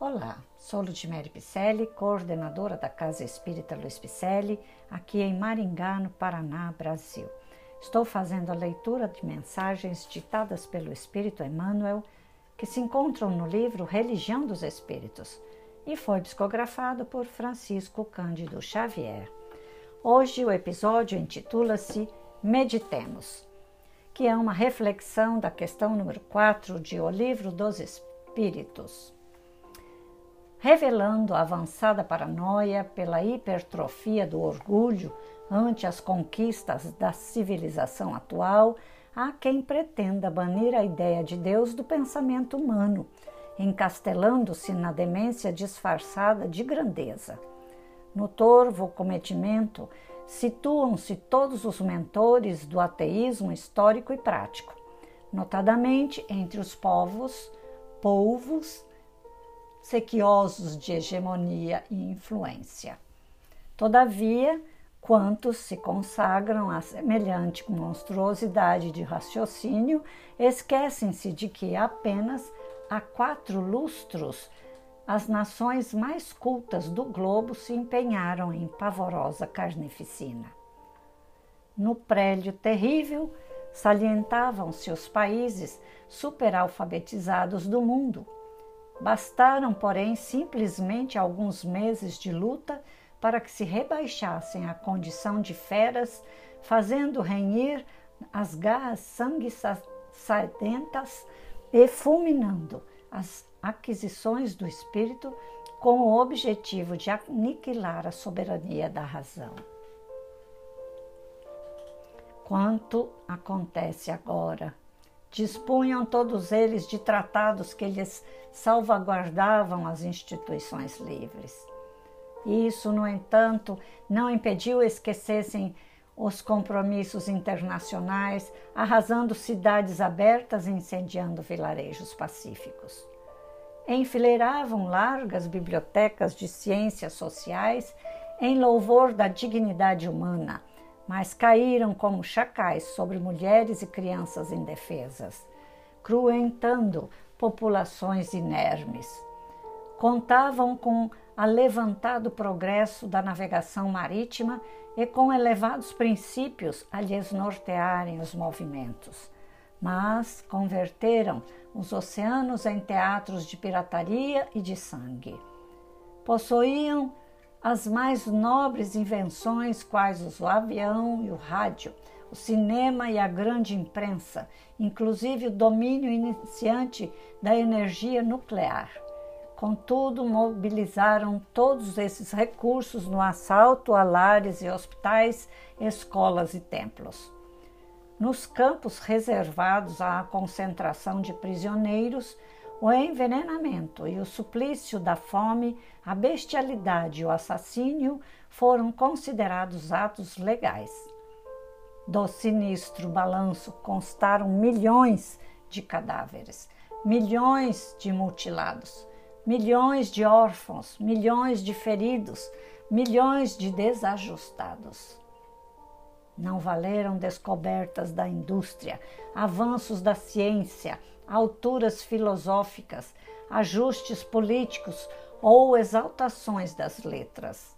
Olá, sou Ludmere Picelli, coordenadora da Casa Espírita Luiz Picelli, aqui em Maringá, no Paraná, Brasil. Estou fazendo a leitura de mensagens ditadas pelo Espírito Emmanuel, que se encontram no livro Religião dos Espíritos, e foi psicografado por Francisco Cândido Xavier. Hoje o episódio intitula-se Meditemos, que é uma reflexão da questão número 4 de O Livro dos Espíritos revelando a avançada paranoia pela hipertrofia do orgulho ante as conquistas da civilização atual, há quem pretenda banir a ideia de Deus do pensamento humano, encastelando-se na demência disfarçada de grandeza. No torvo cometimento situam-se todos os mentores do ateísmo histórico e prático, notadamente entre os povos, polvos sequiosos de hegemonia e influência. Todavia, quantos se consagram a semelhante monstruosidade de raciocínio esquecem-se de que apenas há quatro lustros as nações mais cultas do globo se empenharam em pavorosa carnificina. No prédio terrível, salientavam-se os países superalfabetizados do mundo, Bastaram, porém, simplesmente alguns meses de luta para que se rebaixassem à condição de feras, fazendo renhir as garras sangue sedentas e fulminando as aquisições do espírito com o objetivo de aniquilar a soberania da razão. Quanto acontece agora Dispunham todos eles de tratados que lhes salvaguardavam as instituições livres. Isso, no entanto, não impediu esquecessem os compromissos internacionais, arrasando cidades abertas e incendiando vilarejos pacíficos. Enfileiravam largas bibliotecas de ciências sociais em louvor da dignidade humana mas caíram como chacais sobre mulheres e crianças indefesas, cruentando populações inermes. Contavam com alevantado progresso da navegação marítima e com elevados princípios a lhes nortearem os movimentos, mas converteram os oceanos em teatros de pirataria e de sangue. Possuíam as mais nobres invenções, quais o avião e o rádio, o cinema e a grande imprensa, inclusive o domínio iniciante da energia nuclear. Contudo, mobilizaram todos esses recursos no assalto a lares e hospitais, escolas e templos. Nos campos reservados à concentração de prisioneiros, o envenenamento e o suplício da fome, a bestialidade e o assassínio foram considerados atos legais. Do sinistro balanço constaram milhões de cadáveres, milhões de mutilados, milhões de órfãos, milhões de feridos, milhões de desajustados. Não valeram descobertas da indústria, avanços da ciência, alturas filosóficas, ajustes políticos ou exaltações das letras.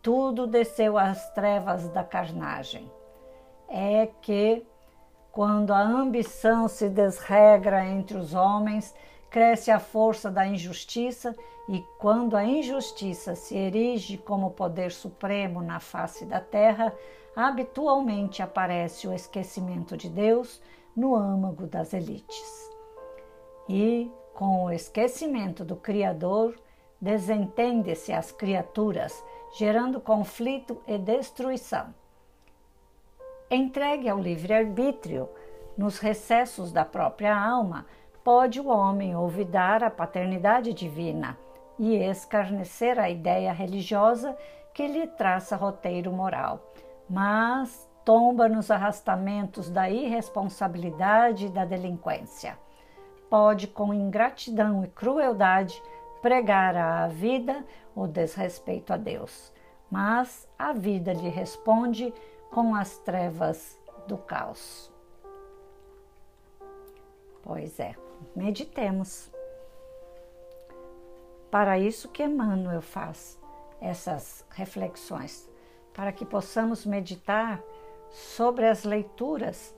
Tudo desceu às trevas da carnagem. É que, quando a ambição se desregra entre os homens, cresce a força da injustiça, e quando a injustiça se erige como poder supremo na face da terra, habitualmente aparece o esquecimento de Deus no âmago das elites e, com o esquecimento do Criador, desentende-se as criaturas, gerando conflito e destruição. Entregue ao livre-arbítrio, nos recessos da própria alma, pode o homem olvidar a paternidade divina e escarnecer a ideia religiosa que lhe traça roteiro moral, mas tomba nos arrastamentos da irresponsabilidade e da delinquência pode, com ingratidão e crueldade, pregar à vida o desrespeito a Deus, mas a vida lhe responde com as trevas do caos. Pois é, meditemos. para isso que Emmanuel faz essas reflexões, para que possamos meditar sobre as leituras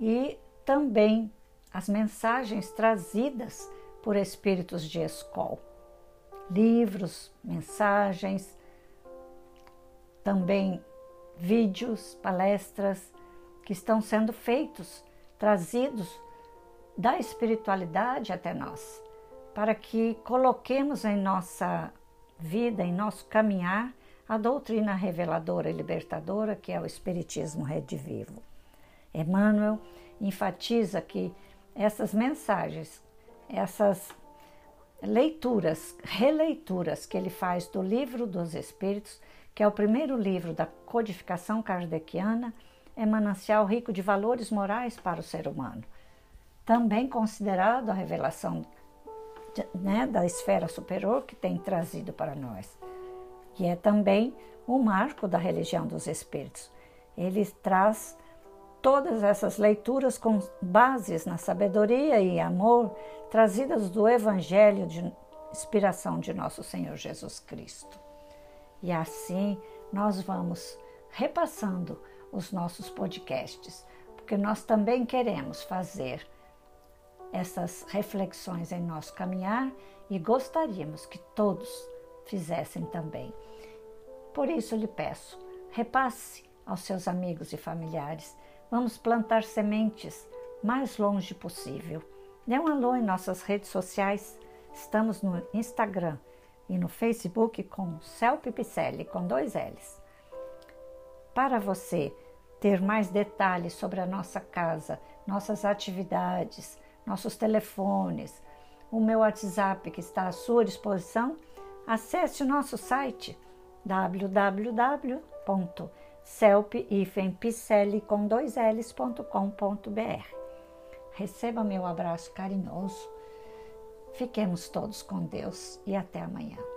e também as mensagens trazidas por espíritos de escola. Livros, mensagens, também vídeos, palestras que estão sendo feitos, trazidos da espiritualidade até nós, para que coloquemos em nossa vida, em nosso caminhar, a doutrina reveladora e libertadora que é o Espiritismo Redivivo. Emmanuel enfatiza que essas mensagens, essas leituras, releituras que ele faz do Livro dos Espíritos, que é o primeiro livro da codificação kardeciana, é manancial rico de valores morais para o ser humano. Também considerado a revelação né, da esfera superior que tem trazido para nós. E é também o marco da religião dos espíritos. Ele traz todas essas leituras com bases na sabedoria e amor trazidas do Evangelho de inspiração de nosso Senhor Jesus Cristo. E assim nós vamos repassando os nossos podcasts, porque nós também queremos fazer essas reflexões em nosso caminhar e gostaríamos que todos fizessem também. Por isso lhe peço, repasse aos seus amigos e familiares Vamos plantar sementes mais longe possível. Dê um alô em nossas redes sociais. Estamos no Instagram e no Facebook com Celpe Picelli, com dois L's. Para você ter mais detalhes sobre a nossa casa, nossas atividades, nossos telefones, o meu WhatsApp que está à sua disposição, acesse o nosso site www celp-picelli com dois L's.com.br. Receba meu abraço carinhoso. Fiquemos todos com Deus e até amanhã.